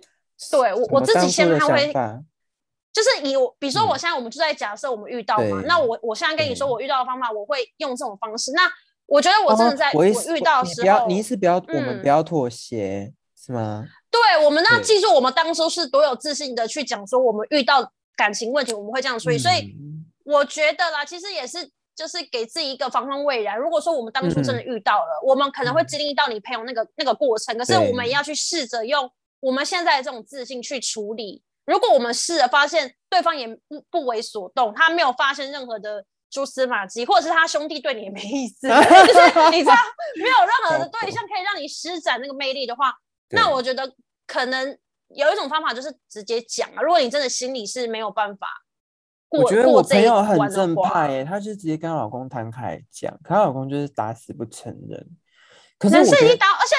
对我我自己先看会就是以我，比如说我嗯现在我们就在假设我们遇到嘛，对那我我现在跟你说我遇到的方法，我会用这种方式。那我觉得我真的哦在我遇到的时你不要，候，你意思不要，我们嗯不要妥协，是吗？对，我们要对记住，我们当初是多有自信的去讲说，我们遇到感情问题，我们会这样处理。所以嗯我觉得啦，其实也是就是给自己一个防患未然。如果说我们当初真的嗯遇到了，我们可能会嗯经历到你朋友那个那个过程，可是我们也要去试着用我们现在的这种自信去处理。如果我们试了发现对方也不不为所动，他没有发现任何的蛛丝马迹，或者是他兄弟对你也没意思，[LAUGHS] 就是你知道没有任何的对象可以让你施展那个魅力的话，那我觉得可能有一种方法就是直接讲啊。如果你真的心里是没有办法过我觉得我朋友很正派耶，她就直接跟她老公摊开讲，可她老公就是打死不承认。可是男生已经打，而且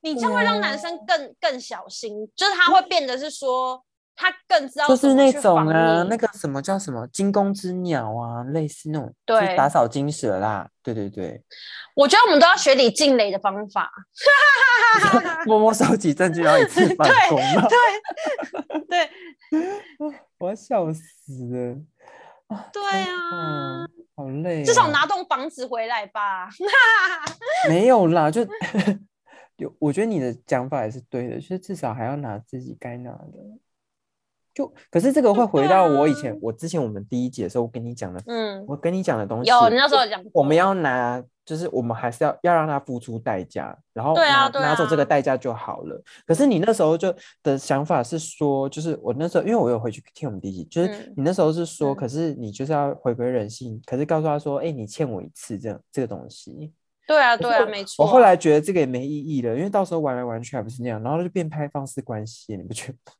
你这样会让男生更更小心，就是他会变得是说他更知道就是那种啊，那个什么叫什么惊弓之鸟啊，类似那种，就是对打草惊蛇啦，对对对，[LAUGHS] 我觉得我们都要学李静蕾的方法。默默收集证据，然后一次反攻嘛，对对 [LAUGHS] 我要笑死了。啊对啊，好累、哦，至少拿栋房子回来吧。没有啦，就 [LAUGHS] 有，我觉得你的讲法也是对的，就是至少还要拿自己该拿的。就可是这个会回到我以前，我之前我们第一节的时候，我跟你讲的，嗯，我跟你讲的东西，有你那时候讲，我们要拿，就是我们还是要要让他付出代价，然后拿、对拿走这个啊代价就好了。可是你那时候就的想法是说，就是我那时候因为我有回去听我们第一集，就是嗯你那时候是说，嗯可是你就是要回归人性，可是告诉他说，哎、你欠我一次这样这个东西。对啊，对啊，我没错啊。我后来觉得这个也没意义了，因为到时候玩来玩去还不是那样，然后就变开放式关系，你不觉得？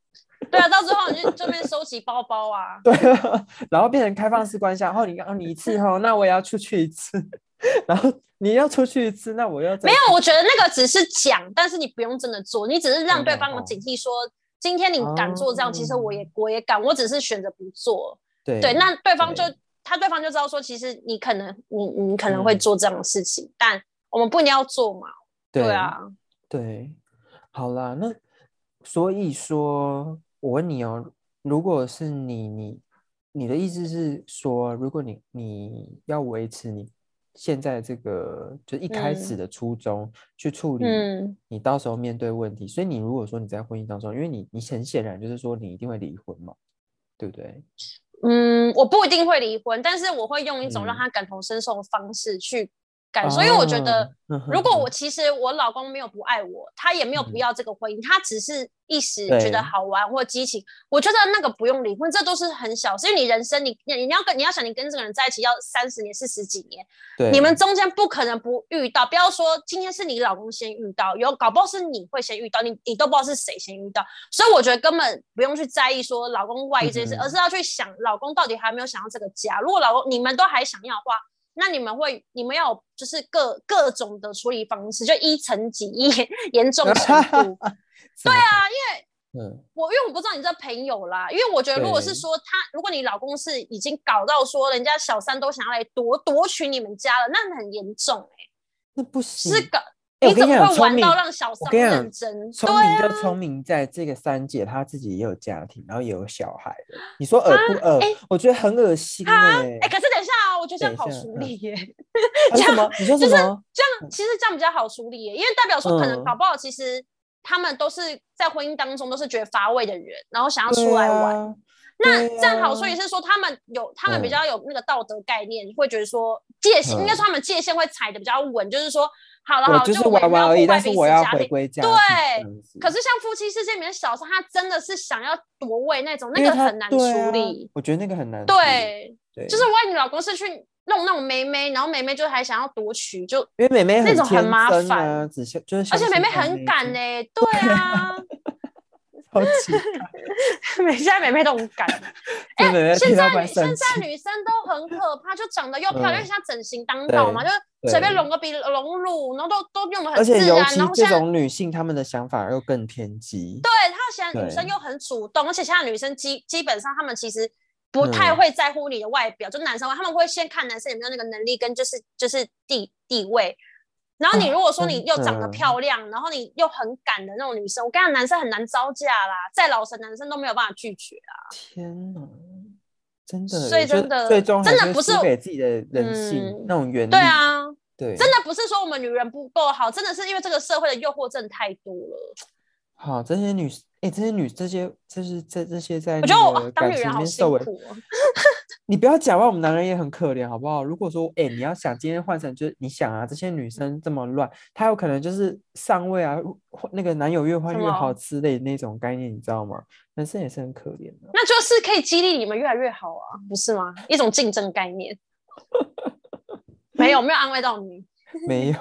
[LAUGHS] 对啊，到最后你就这边收集包包啊。对啊，然后变成开放式关系，然后你让你一次哈，那我也要出去一次，[LAUGHS] 然后你要出去一次，那我要再没有，我觉得那个只是讲，但是你不用真的做，你只是让哦对方警惕说，今天你敢做这样，其实我也我也敢，我只是选择不做。对对，那对方就对他对方就知道说，其实你可能你你可能会嗯做这样的事情，但我们不一定要做嘛。对啊，对，好啦，那所以说，我问你哦，如果是你，你你的意思是说，如果你你要维持你现在这个就一开始嗯。的初衷去处理嗯。你到时候面对问题，所以你如果说你在婚姻当中，因为你你很显然就是说你一定会离婚嘛，对不对？嗯，我不一定会离婚，但是我会用一种让嗯。他感同身受的方式去感受，因为我觉得如果我其实我老公没有不爱我，他也没有不嗯要这个婚姻，他只是一时觉得好玩或激情，我觉得那个不用离婚，这都是很小事，因为你人生你你你要跟你要想你跟这个人在一起要三十年四十几年，你们中间不可能不遇到，不要说今天是你老公先遇到，有搞不好是你会先遇到，你你都不知道是谁先遇到，所以我觉得根本不用去在意说老公外遇这件事，嗯而是要去想老公到底还有没有想要这个家。如果老公你们都还想要的话，那你们会你们要有就是各各种的处理方式，就一层级、一 [LAUGHS] 严重程度。[LAUGHS] 对啊，因为嗯我因为我不知道你这朋友啦，因为我觉得如果是说他，如果你老公是已经搞到说人家小三都想要来夺夺取你们家了，那很严重哎、那不行，是搞哎你怎么会玩到让小三认真？对聪明啊，就聪明在这个三姐她自己也有家庭，然后也有小孩了。你说恶不恶？哎我觉得很恶心啊哎、哎、可是我觉得这样好处理耶、啊什么？你说什就是么？这样其实这样比较好处理耶，因为代表说可能嗯搞不好其实他们都是在婚姻当中都是觉得乏味的人，然后想要出来玩。啊那对这样好处啊理是说，他们有他们比嗯较有那个道德概念，会觉得说界限，应该嗯说他们界限会踩的比较稳，就是说，好了好就是玩玩而已，但是我要。回归家庭对可是像夫妻世界里面小三，他真的是想要夺位那种，那个很难处理。我觉得那个很难处理。对，对，就是万一你老公是去弄那种妹妹，然后妹妹就还想要夺取，就因为妹妹那种很麻烦只相就是而且妹妹很敢呢、就 [LAUGHS] 对啊，[LAUGHS] 现在妹妹都很敢。[LAUGHS] 就妹妹现在女现在女生都很可怕，就长得又漂亮，现在整形当道嘛，就对随便隆个鼻、隆乳，然后都都用的很自然。然后现在种女性，她们的想法又更偏激。对她现在女生又很主动，而且现在女生基基本上她们其实不太嗯会在乎你的外表，就男生会他们会先看男生有没有那个能力跟就是就是地地位。然后你啊如果说你又长得漂亮，然后你又很敢的那种女生，我跟你讲，男生很难招架啦，再老实男生都没有办法拒绝啊。天哪，真的，所以真的最终真的不是给自己的人性、嗯那种原理。对，啊，对，真的不是说我们女人不够好，真的是因为这个社会的诱惑真的太多了。好，这些女，哎、这些女，这些，这是这这些在我觉得感情当女人好里面受委，辛苦哦。[LAUGHS] 你不要讲话，我们男人也很可怜，好不好？如果说，哎、你要想今天换成就是你想啊，这些女生这么乱，她有可能就是上位啊，换那个男友越换越好之类的那种概念，你知道吗？男生也是很可怜的、那就是可以激励你们越来越好啊，不是吗？一种竞争概念。[LAUGHS] 没有，没有安慰到你。没有，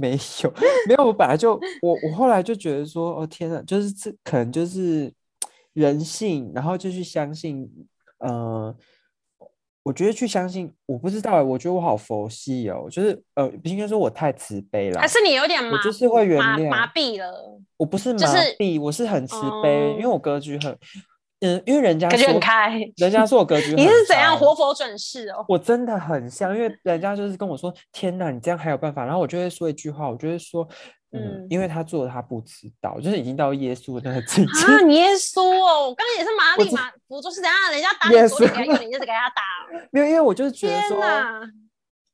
没有，没有。我本来就我我后来就觉得说，哦天呐，就是这可能就是人性，然后就去相信，呃，我觉得去相信，我不知道欸，我觉得我好佛系哦，就是呃，不应该说我太慈悲了还，是你有点我麻，就是会原麻谅麻痹了，我不是麻就是痹，我是很慈悲，因为哦我格局很，嗯，因为人家感觉很，开。人家说我格局 [LAUGHS] 你是怎样活佛转世哦？我真的很像，因为人家就是跟我说：“天哪，你这样还有办法？”然后我就会说一句话，我就会说：“嗯，嗯因为他做的他不知道，就是已经到耶稣的那 [LAUGHS] 个境界。啊，你耶稣哦！我刚刚也是马我知里马我就是怎样？人家打耶你左脸给他稣右，你就是给他打。没有，因为我就是觉得天说！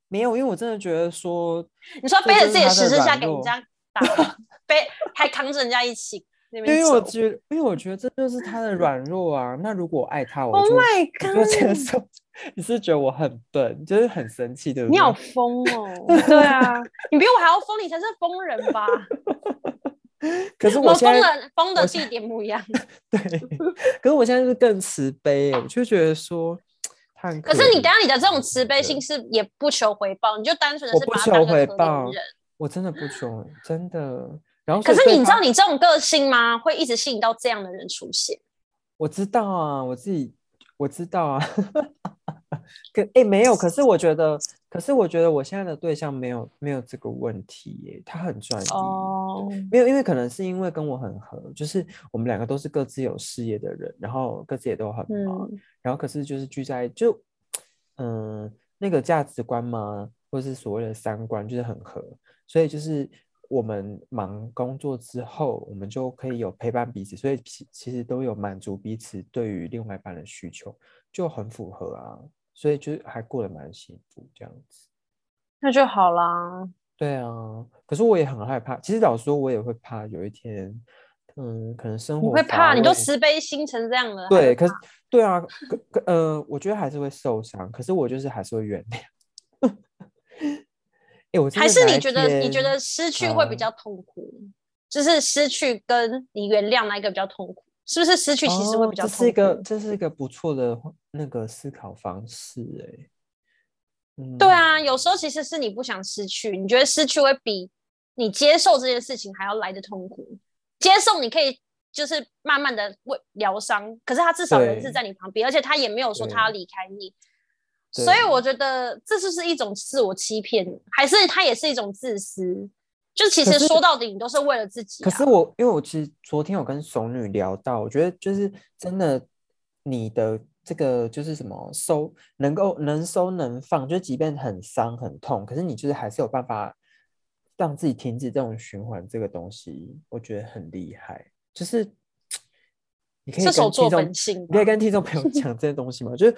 没有，因为我真的觉得说，你说背着自己十字架给人家打，[LAUGHS] 背还扛着人家一起，因为我觉得，因为我觉得这就是他的软弱啊。那如果我爱他，我就就接受。[LAUGHS] 你是觉得我很笨，就是很生气，对不对？你好疯哦！对啊，[LAUGHS] 你比我还要疯，你才是疯人吧？[LAUGHS] 可是我疯了疯的地点不一样。对，可是我现在是更慈悲，我就觉得说他。可是你等下你的这种慈悲心是也不求回报，你就单纯的是不求回报。我真的不求，真的。然后，可是你知道你这种个性吗？会一直吸引到这样的人出现。我知道啊，我自己我知道啊。[LAUGHS] 可哎，没有。可是我觉得，可是我觉得我现在的对象没有没有这个问题耶。他很专一哦，没有，因为可能是因为跟我很合，就是我们两个都是各自有事业的人，然后各自也都很忙，然后可是就是聚在就嗯那个价值观嘛，或是所谓的三观，就是很合，所以就是。我们忙工作之后，我们就可以有陪伴彼此，所以其其实都有满足彼此对于另外一半的需求，就很符合啊，所以就还过得蛮幸福这样子。那就好啦。对啊，可是我也很害怕。其实老实说，我也会怕有一天，嗯，可能生活你会怕，你都慈悲心成这样了。对，可是对啊，呃，我觉得还是会受伤，可是我就是还是会原谅。还是你觉得你觉得失去会比较痛苦，就是失去跟你原谅那一个比较痛苦？是不是失去其实会比较？这是一个这是一个不错的那个思考方式哎。对啊，有时候其实是你不想失去，你觉得失去会比你接受这件事情还要来的痛苦。接受你可以就是慢慢的为疗伤，可是他至少人是在你旁边，而且他也没有说他要离开你。所以我觉得这就是一种自我欺骗，还是它也是一种自私？就其实说到底，你都是为了自己。可是我，因为我其实昨天有跟怂女聊到，我觉得就是真的，你的这个就是什么收能够能收能放，就即便很伤很痛，可是你就是还是有办法让自己停止这种循环。这个东西我觉得很厉害，就是 [TSK] 你可以跟听众，你可以跟听众朋友讲这些东西吗？[LAUGHS] 就是。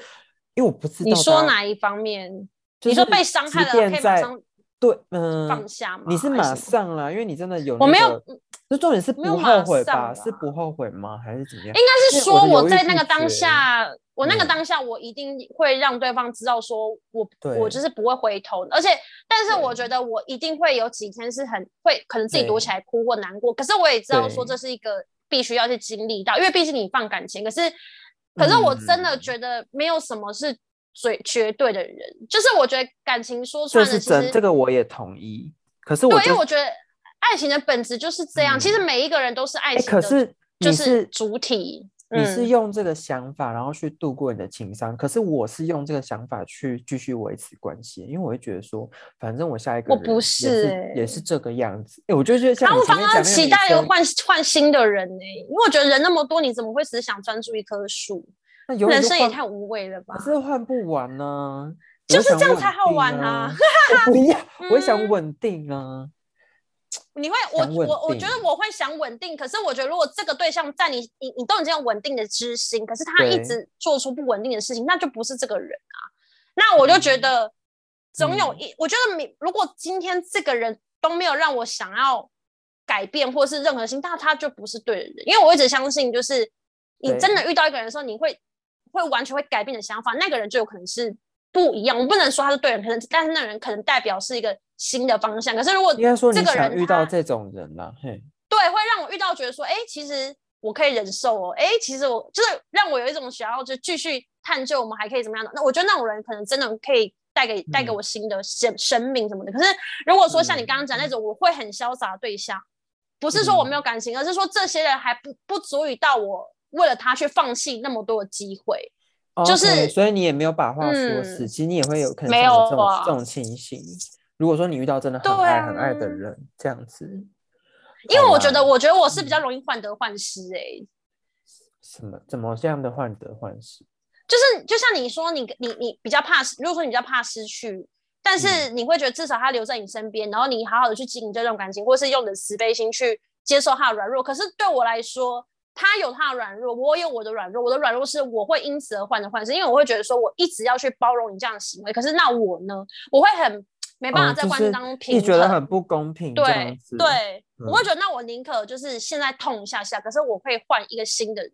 因为我不知道你说哪一方面，你说被伤害了可以马上对嗯放下吗？你是马上啦，因为你真的有我没有，那重点是不后悔吧？是不后悔吗？还是怎么样？应该是说我在那个当下，我那个当下我一定会让对方知道，说我我就是不会回头，而且但是我觉得我一定会有几天是很会可能自己躲起来哭或难过，可是我也知道说这是一个必须要去经历到，因为毕竟你放感情，可是。可是我真的觉得没有什么是最绝对的人，就是我觉得感情说穿了，其实这个我也同意。可是我因为我觉得爱情的本质就是这样，其实每一个人都是爱情的，就是主体。你是用这个想法，然后去度过你的情商。可是我是用这个想法去继续维持关系，因为我会觉得说，反正我下一个我不是，也是这个样子。哎，我就觉得像我刚刚期待有换换新的人呢，因为我觉得人那么多，你怎么会只想专注一棵树？那人生也太无味了吧？可是换不完呢，就是这样才好玩啊！不要，我想稳定啊。你会，我我我觉得我会想稳定，可是我觉得如果这个对象在你你你都已经有稳定的知心，可是他一直做出不稳定的事情，那就不是这个人啊。那我就觉得总有一，我觉得你如果今天这个人都没有让我想要改变或是任何心，那他就不是对的人。因为我一直相信，就是你真的遇到一个人的时候，你会会完全会改变的想法，那个人就有可能是不一样。我不能说他是对人，可能但是那个人可能代表是一个。新的方向，可是如果应该说这个人遇到这种人了，嘿，对，会让我遇到觉得说，哎，其实我可以忍受哦，哎，其实我就是让我有一种想要就继续探究，我们还可以怎么样的？那我觉得那种人可能真的可以带给带给我新的生生命什么的。可是如果说像你刚刚讲那种，我会很潇洒的对象，不是说我没有感情，而是说这些人还不不足以到我为了他去放弃那么多的机会，就是所以你也没有把话说死，其实你也会有可能有这种这种情形。如果说你遇到真的很爱很爱的人，这样子，因为我觉得，我觉得我是比较容易患得患失哎。什么？怎么这样的患得患失？就是就像你说，你你你比较怕失，如果说你比较怕失去，但是你会觉得至少他留在你身边，然后你好好的去经营这段感情，或是用的慈悲心去接受他的软弱。可是对我来说，他有他的软弱，我有我的软弱。我的软弱是我会因此而患得患失，因为我会觉得说我一直要去包容你这样的行为，可是那我呢？我会很。没办法在关系当中平衡，你觉得很不公平，对子对，我会觉得那我宁可就是现在痛一下下，可是我可以换一个新的人，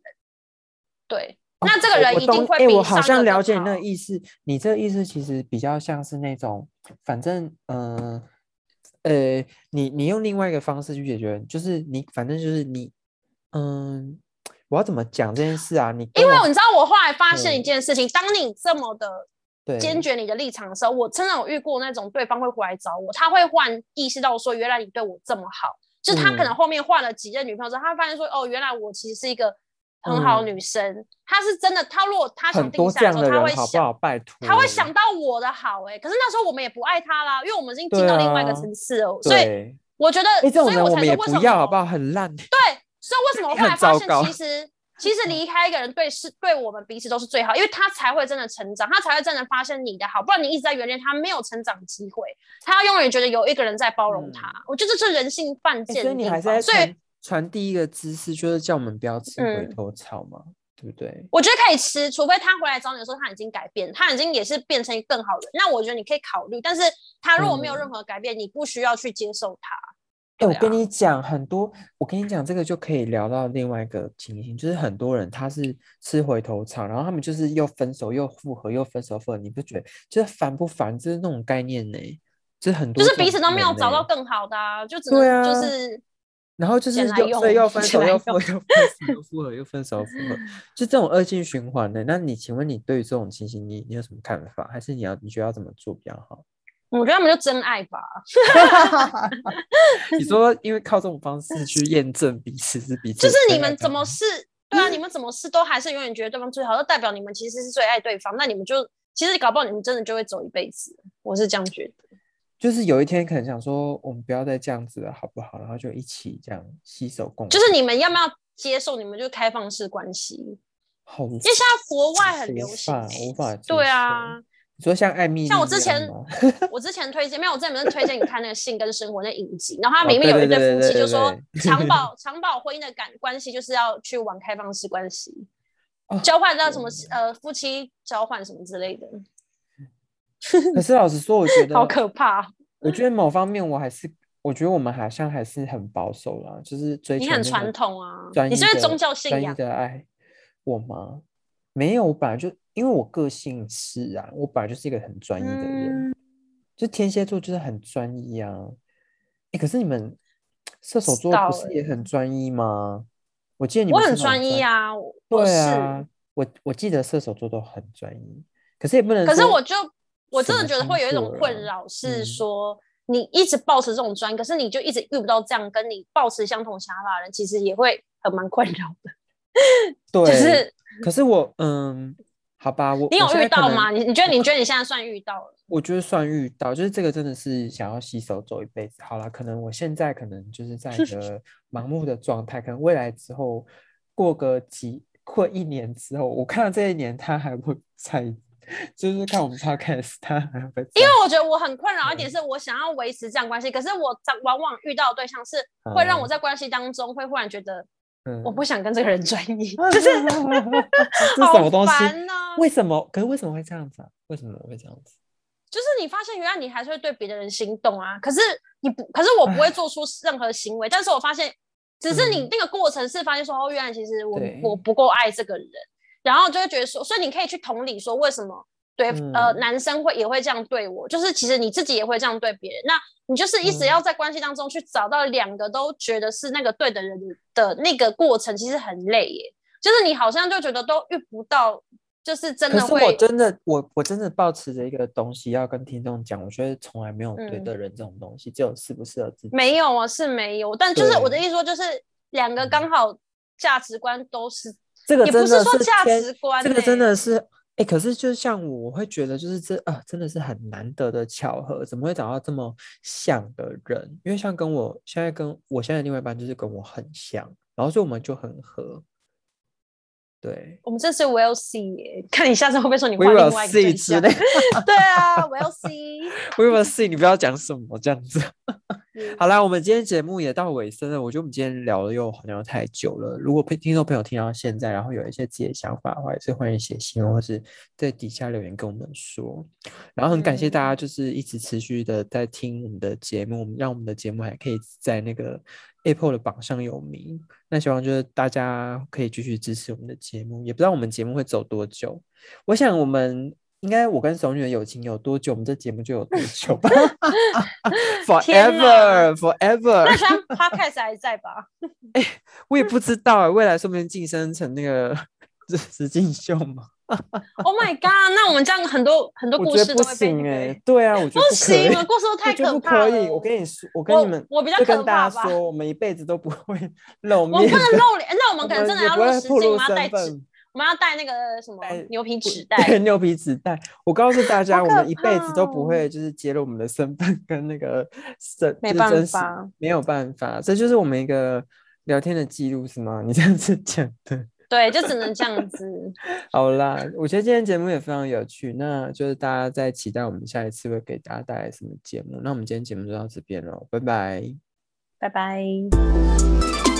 对，那这个人一定会比我好像了解你那个意思，你这个意思其实比较像是那种，反正嗯呃，你你用另外一个方式去解决，就是你反正就是你嗯。我要怎么讲这件事啊？你因为你知道，我后来发现一件事情，当你这么的坚决你的立场的时候，我真的有遇过那种对方会回来找我，他会换意识到说，原来你对我这么好，就他可能后面换了几任女朋友之后，他发现说，哦，原来我其实是一个很好的女生。他是真的，他如果他想定下的时候，他会想，拜托，他会想到我的好。哎，可是那时候我们也不爱他啦，因为我们已经进到另外一个层次了。所以我觉得，所以我才说为什么好不好？很烂。对。所以为什么后来发现，其实其实离开一个人对是对我们彼此都是最好，因为他才会真的成长，他才会真的发现你的好，不然你一直在原谅他，没有成长机会。他永远觉得有一个人在包容他，我觉得这是人性犯贱。所以你还是在传传递一个知识，就是叫我们不要吃回头草嘛，对不对？我觉得可以吃，除非他回来找你的时候他已经改变，他已经也是变成更好的，那我觉得你可以考虑。但是他如果没有任何改变，你不需要去接受他。哎，我跟你讲很多，我跟你讲这个就可以聊到另外一个情形，就是很多人他是吃回头草，然后他们就是又分手又复合又分手复合，你不觉得就是烦不烦？就是那种概念呢，就是很多就是彼此都没有找到更好的，就只能就是，然后就是又所以又 [LAUGHS] 分手又复合又分手又复合又分手复合，就这种恶性循环的。那你请问你对于这种情形，你你有什么看法？还是你要你觉得要怎么做比较好？我觉得他们就真爱吧。[LAUGHS] 你说，因为靠这种方式去验证彼此是彼此，就是你们怎么是？对啊，你们怎么是都还是永远觉得对方最好，就代表你们其实是最爱对方。那你们就其实搞不好你们真的就会走一辈子。我是这样觉得。就是有一天可能想说，我们不要再这样子了，好不好？然后就一起这样携手共。就是你们要不要接受？你们就开放式关系。好，因为现在国外很流行，无法对啊。你说像艾米，像我之前，[LAUGHS] 我之前推荐，没有，我之前不是推荐你看那个《性跟生活》那影集，然后它里面有一对夫妻，就说长保长保婚姻的感关系就是要去玩开放式关系，[LAUGHS] 交换到什么呃夫妻交换什么之类的。[LAUGHS] 可是老实说，我觉得好可怕。我觉得某方面我还是，我觉得我们好像还是很保守啦，就是追你很传统啊，你是宗教信仰的爱我吗？没有，我本来就。因为我个性是啊，我本来就是一个很专一的人，就天蝎座就是很专一啊。哎，可是你们射手座不是也很专一吗？我记得你们我很专一啊，对啊，我我记得射手座都很专一，可是也不能。可是我就我真的觉得会有一种困扰，是说你一直保持这种专，可是你就一直遇不到这样跟你保持相同想法的人，其实也会很蛮困扰的。对，[LAUGHS] 就是，可是我嗯。好吧，我你有遇到吗？你你觉得你觉得你现在算遇到了？我觉得算遇到，就是这个真的是想要洗手走一辈子。好了，可能我现在可能就是在一个盲目的状态，可能未来之后过个几过一年之后，我看到这一年他还会在，就是看我们 podcast 他还会。因为我觉得我很困扰一点是我想要维持这样关系，可是我往往遇到的对象是会让我在关系当中会忽然觉得。我不想跟这个人专一，[LAUGHS] 就是这什么东西？为什么？可是为什么会这样子啊？为什么会这样子？就是你发现原来你还是会对别的人心动啊，可是你不，可是我不会做出任何行为，但是我发现，只是你那个过程是发现说，哦，原来其实我我不够爱这个人，然后就会觉得说，所以你可以去同理说，为什么对呃男生会也会这样对我，就是其实你自己也会这样对别人，那。你就是一直要在关系当中去找到两个都觉得是那个对的人的那个过程，其实很累耶。就是你好像就觉得都遇不到，就是真的会。我真的，我我真的抱持着一个东西要跟听众讲，我觉得从来没有对的人这种东西，只有适不适合自己。没有啊，是没有。但就是我的意思说，就是两个刚好价值观都是，这个也不是说价值观，这个真的是。哎，可是就是像我，我会觉得就是这啊，真的是很难得的巧合，怎么会找到这么像的人？因为像跟我现在跟我现在另外一半就是跟我很像，然后所以我们就很合。对我们这是 will see，看你下次会不会说你换另外一个对 see [LAUGHS] 对啊，will see。[LAUGHS] We will see，你不要讲什么这样子。嗯 [LAUGHS] 好啦，我们今天节目也到尾声了，我觉得我们今天聊的又好像太久了。如果朋听众朋友听到现在，然后有一些自己的想法的话，也是欢迎写信或是在底下留言跟我们说。然后很感谢大家，就是一直持续的在听我们的节目，让我们的节目还可以在那个 Apple 的榜上有名。那希望就是大家可以继续支持我们的节目，也不知道我们节目会走多久。我想我们应该我跟熟女的友情有多久，我们这节目就有多久吧？[LAUGHS] [LAUGHS] Forever，Forever。那像 podcast 还在吧？[LAUGHS] 我也不知道欸，未来说不定晋升成那个这是进秀嘛？Oh my god！那我们这样很多很多故事都会被对啊，我觉得不行，了，故事都太可怕了。可以。我跟你说，我跟你们我比较可怕吧跟大家说，我们一辈子都不会 [LAUGHS] 露我面们不能露脸，那我们可能真的要露实境，会暴露我们要带纸，我们要带那个什么牛皮纸对，袋。牛皮纸袋。我告诉大家，我们一辈子都不会就是揭露我们的身份跟那个身，没办法，没有办法，这就是我们一个聊天的记录，是吗？你这样子讲的。对，就只能这样子。[LAUGHS] 好啦，我觉得今天节目也非常有趣，那就是大家在期待我们下一次会给大家带来什么节目。那我们今天节目就到这边喽，拜拜。拜拜。